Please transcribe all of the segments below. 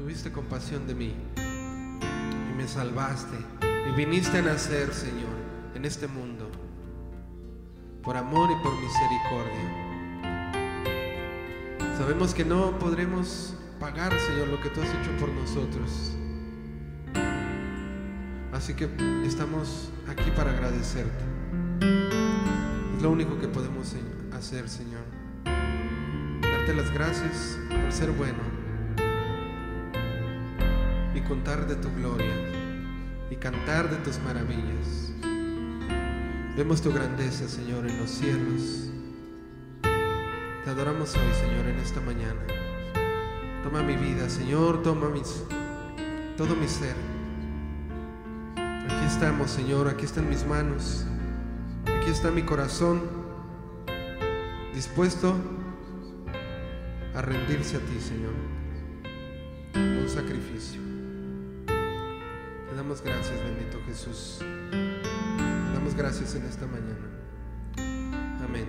tuviste compasión de mí y me salvaste y viniste a nacer, Señor, en este mundo, por amor y por misericordia. Sabemos que no podremos pagar, Señor, lo que tú has hecho por nosotros. Así que estamos aquí para agradecerte. Es lo único que podemos hacer, Señor. Darte las gracias por ser bueno contar de tu gloria y cantar de tus maravillas. Vemos tu grandeza, Señor, en los cielos te adoramos hoy, Señor, en esta mañana. Toma mi vida, Señor, toma todo mi ser. Aquí estamos, Señor, aquí están mis manos, aquí está mi corazón, dispuesto a rendirse a ti, Señor, un sacrificio. Damos gracias, bendito Jesús. Damos gracias en esta mañana. Amén.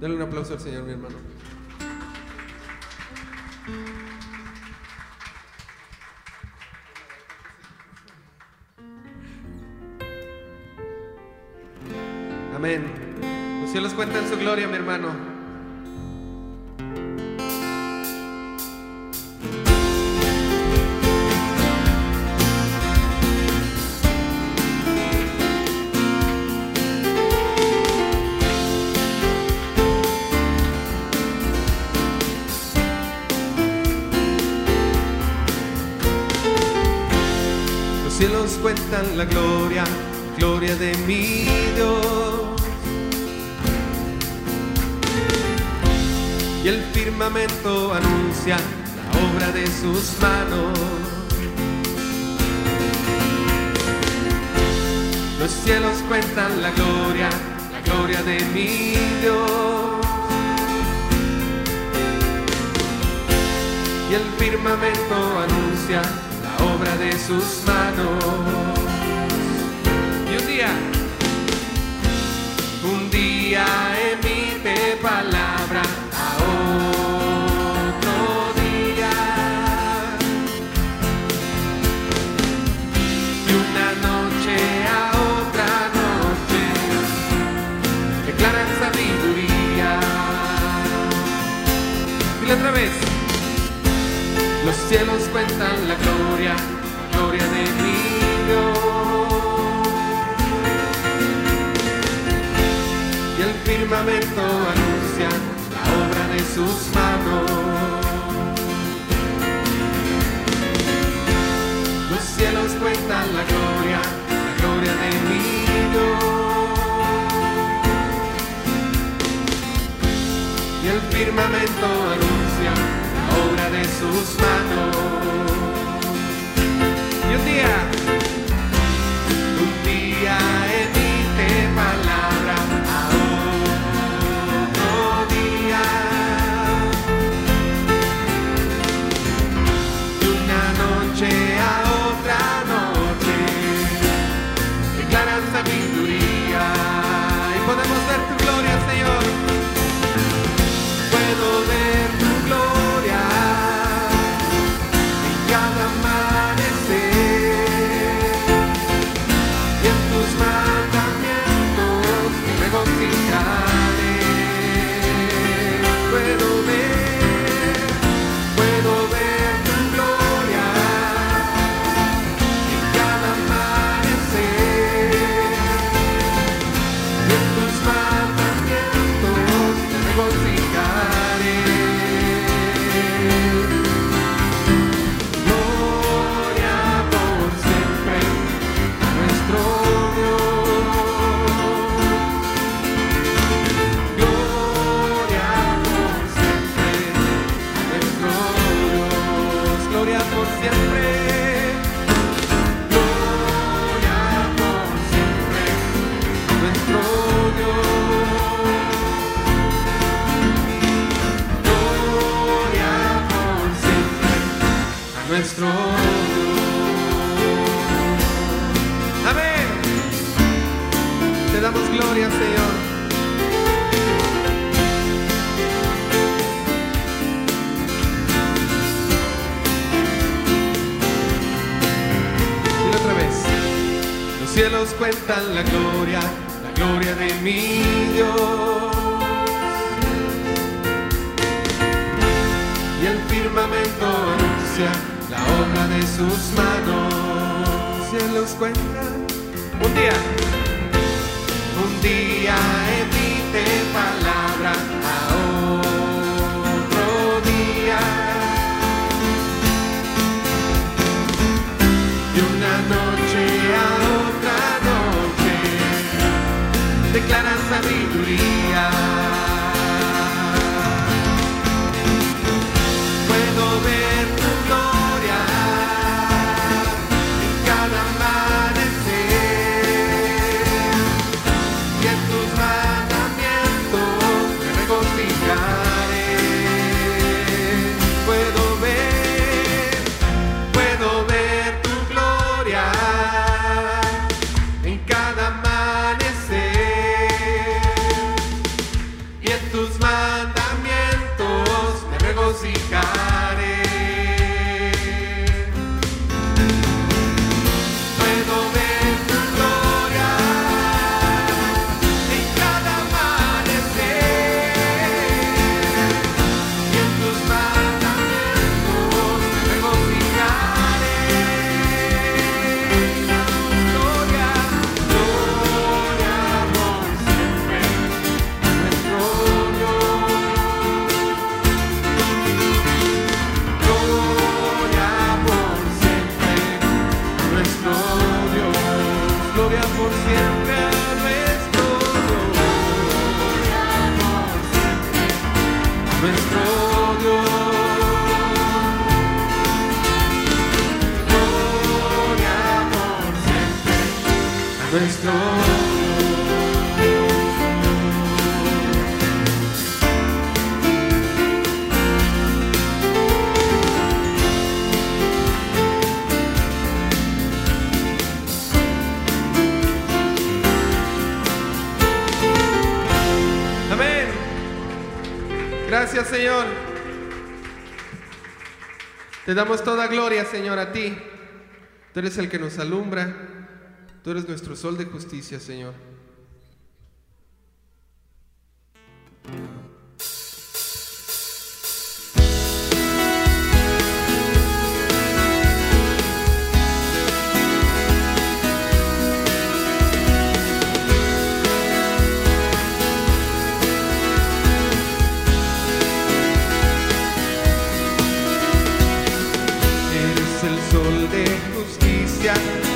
Dale un aplauso al Señor, mi hermano. Amén. Los cielos cuentan su gloria, mi hermano. Cuentan la gloria, gloria de mi Dios. Y el firmamento anuncia la obra de sus manos. Los cielos cuentan la gloria, la gloria de mi Dios. Y el firmamento anuncia obra de sus manos. Un día, emite palabra a otro día. Y una noche a otra noche declaran sabiduría. Y otra vez. Los cielos cuentan la gloria sus manos. Los cielos cuentan la gloria, la gloria de mi Dios. Y el firmamento anuncia obra de sus manos. Y un día, declara sabiduría. Amén. Gracias Señor. Te damos toda gloria Señor a ti. Tú eres el que nos alumbra. Tú eres nuestro sol de justicia, Señor. Eres el sol de justicia.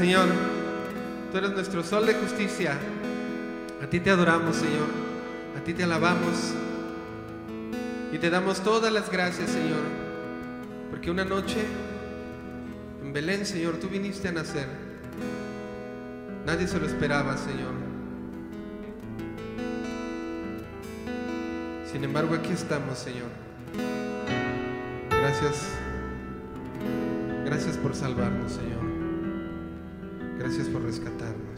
Señor. Tú eres nuestro sol de justicia. A ti te adoramos, Señor. A ti te alabamos. Y te damos todas las gracias, Señor. Porque una noche en Belén, Señor, tú viniste a nacer. Nadie se lo esperaba, Señor. Sin embargo, aquí estamos, Señor. Gracias. Gracias por salvarnos, Señor. Gracias por rescatarnos.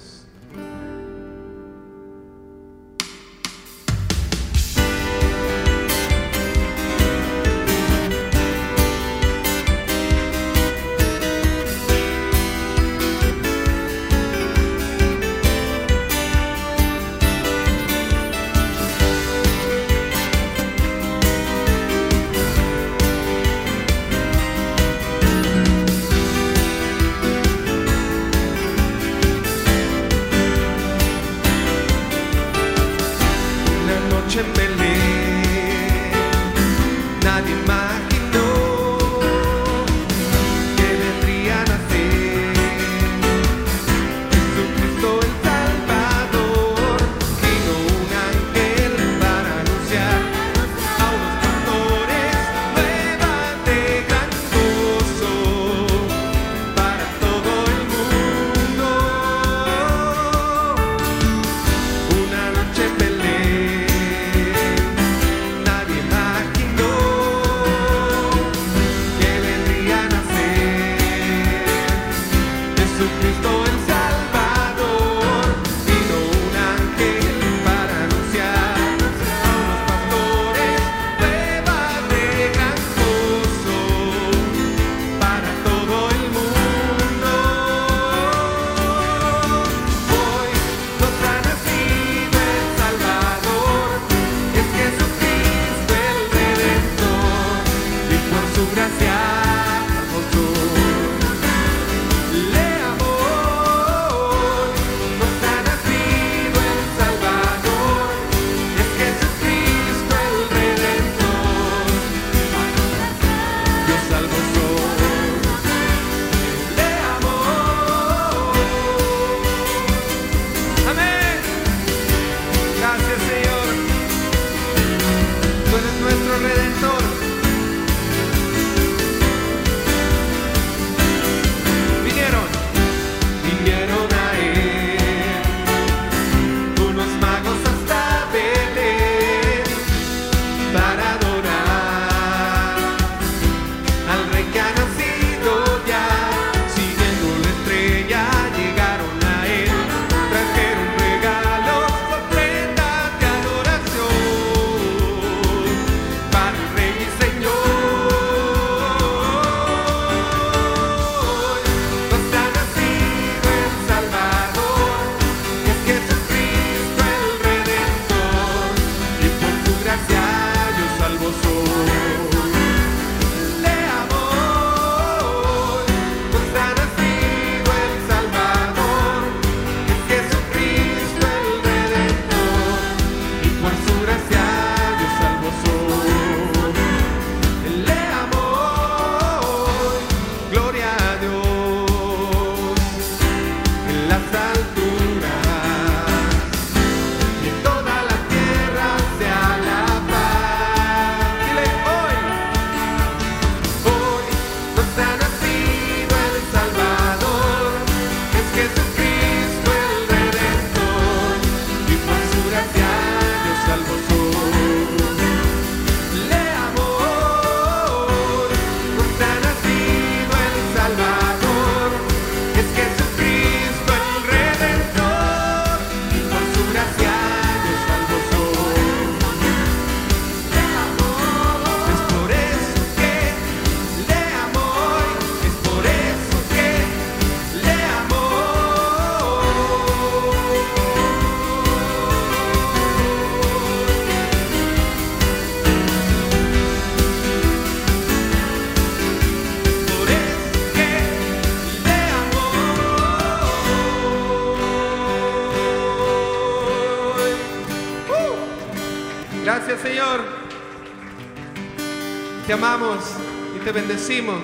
bendecimos.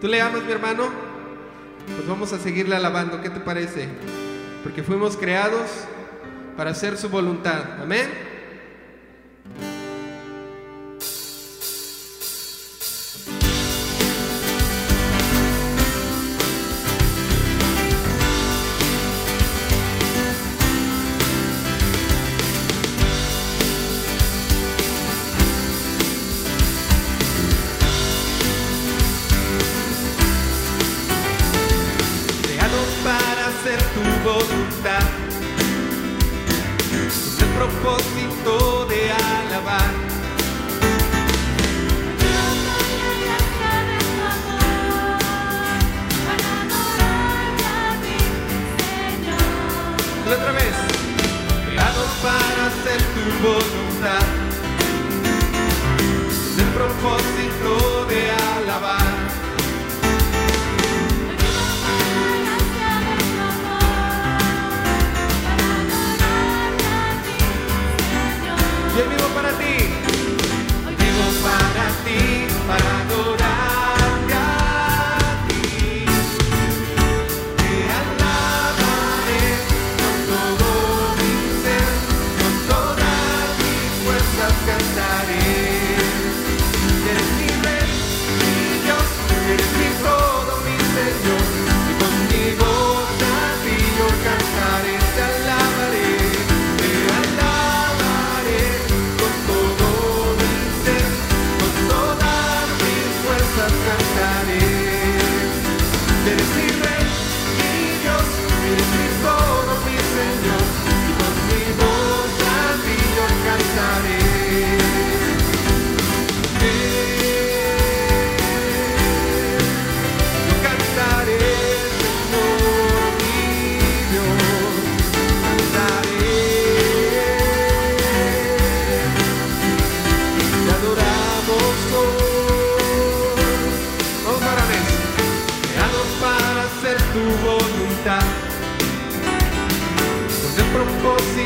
¿Tú le amas, mi hermano? Pues vamos a seguirle alabando. ¿Qué te parece? Porque fuimos creados para hacer su voluntad. Amén. for the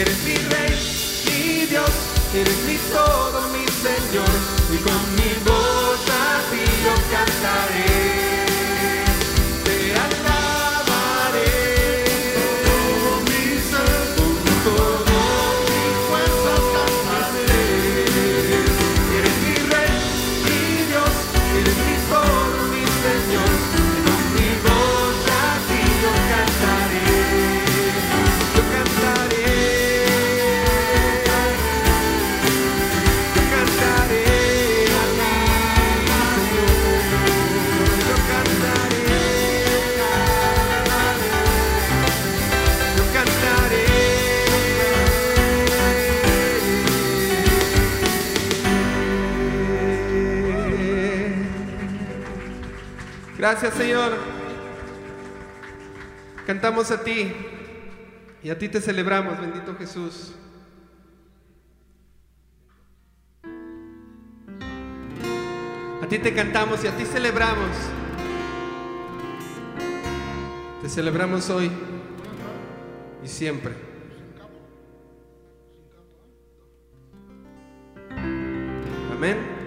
Eres mi rey, mi Dios, eres mi todo, mi Señor, y con mi voz a ti yo cantaré. Gracias Señor. Cantamos a ti y a ti te celebramos, bendito Jesús. A ti te cantamos y a ti celebramos. Te celebramos hoy y siempre. Amén.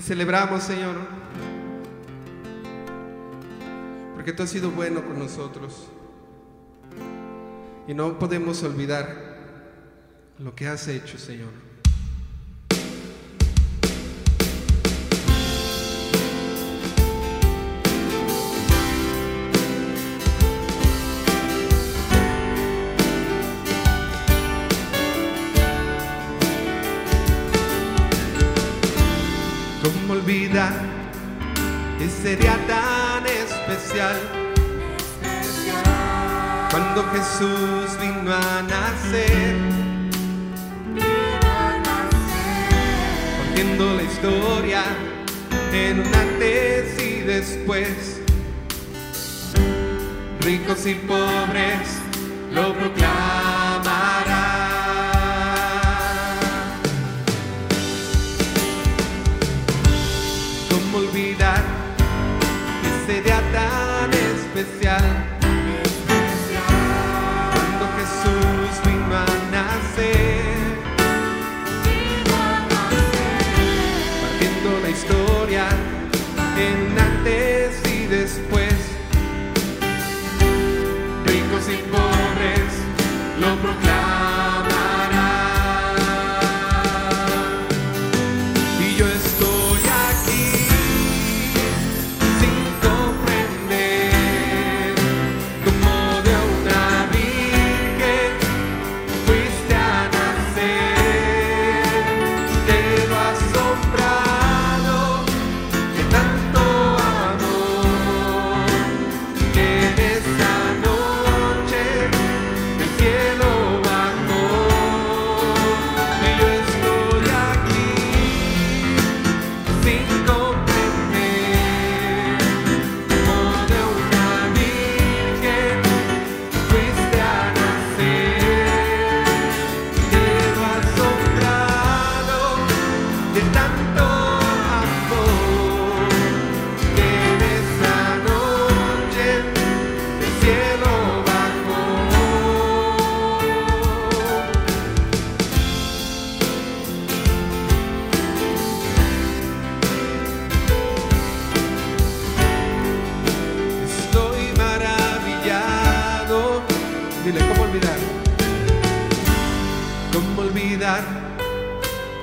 Celebramos, Señor, porque tú has sido bueno con nosotros. Y no podemos olvidar lo que has hecho, Señor. Sería tan especial. Cuando Jesús vino a nacer, partiendo la historia en antes y después. Ricos y pobres lo proclamarán. Tan especial? Cuando Jesús vino a nacer, partiendo la historia en antes y después.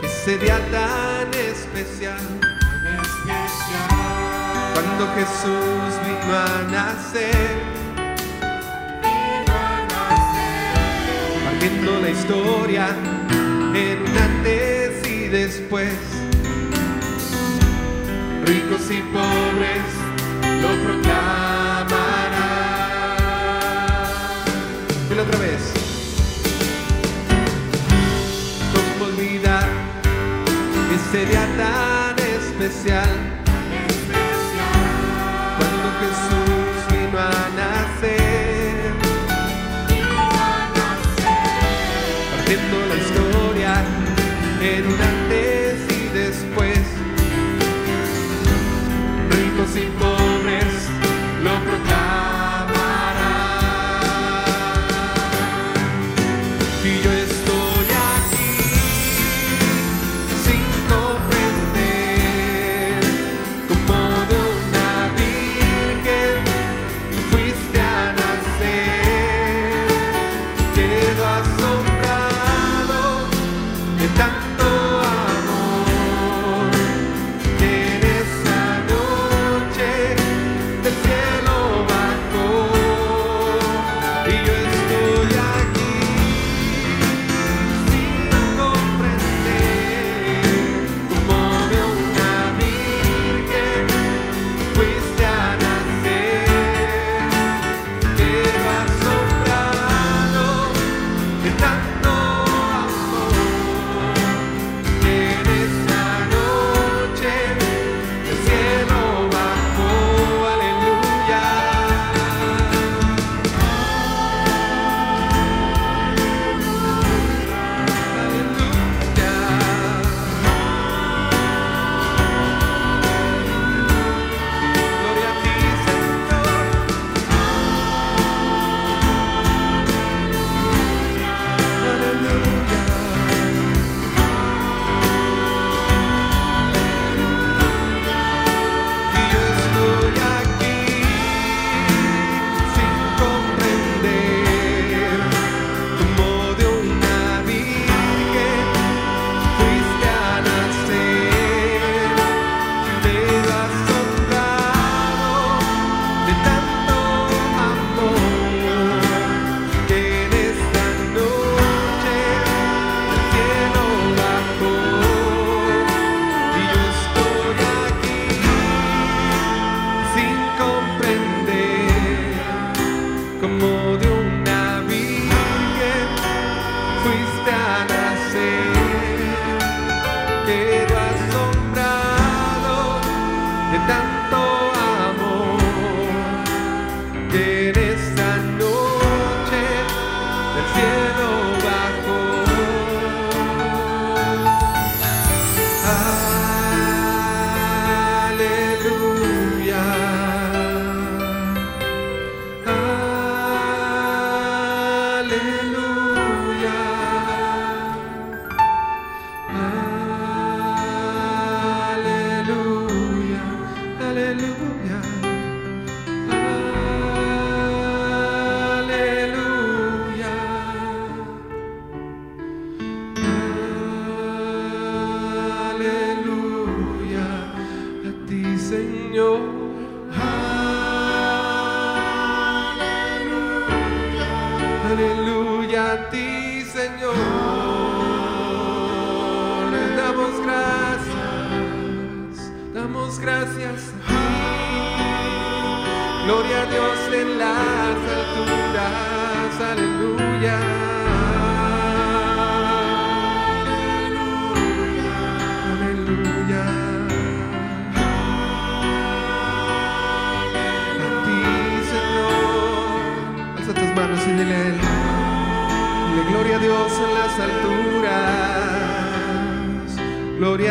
Ese día tan especial? Cuando Jesús vino a nacer, partiendo la historia en un antes y después. Ricos y pobres lo proclamarán. Dile otra vez. Ese día tan especial?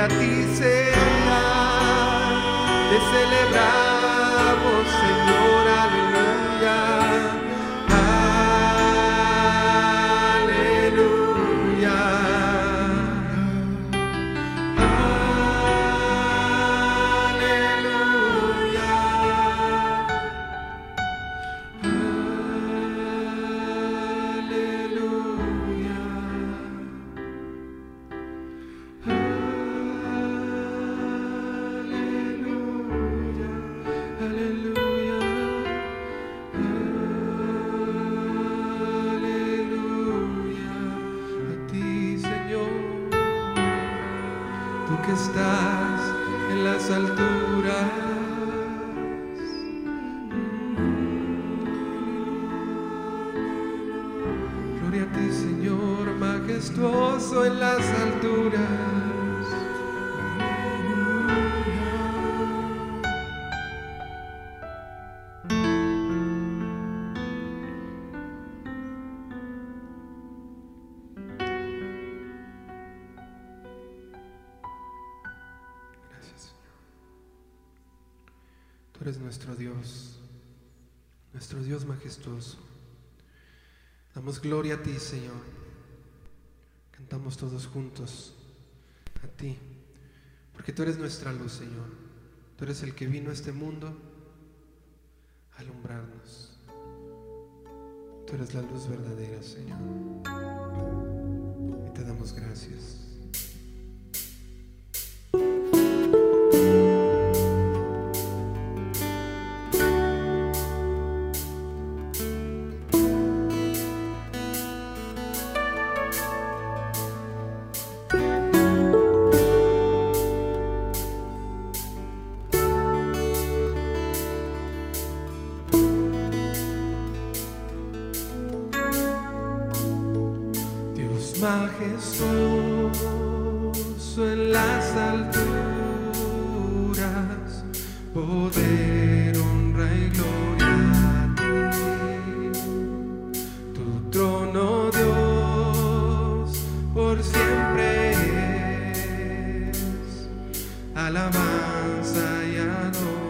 a ti sea, te celebramos, Señor. eres nuestro Dios, nuestro Dios majestuoso. Damos gloria a ti, Señor. Cantamos todos juntos a ti, porque tú eres nuestra luz, Señor. Tú eres el que vino a este mundo a alumbrarnos. Tú eres la luz verdadera, Señor. Y te damos gracias. alabanza y ador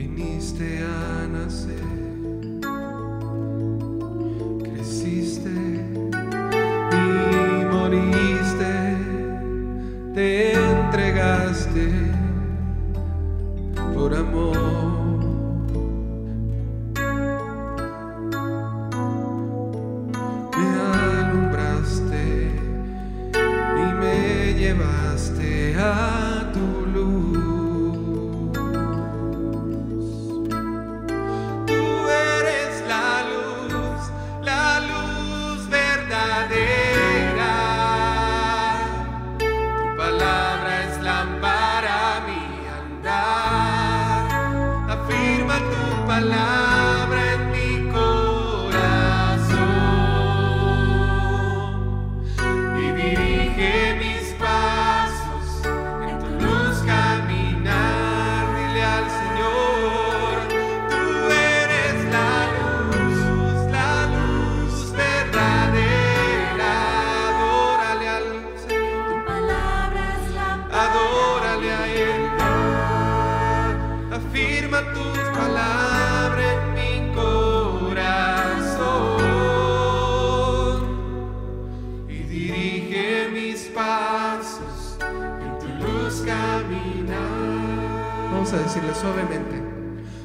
viniste a nacer. mis pasos, en tu luz caminar. Vamos a decirle suavemente.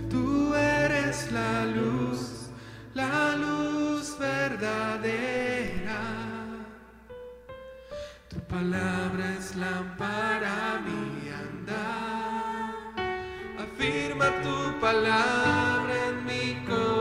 Tú eres la luz, la luz verdadera. Tu palabra es lámpara mi andar. Afirma tu palabra en mi corazón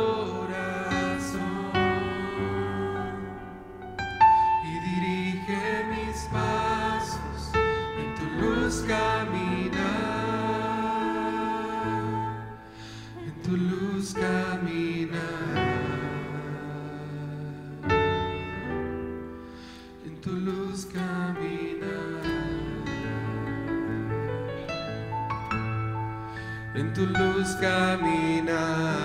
tu luz caminar.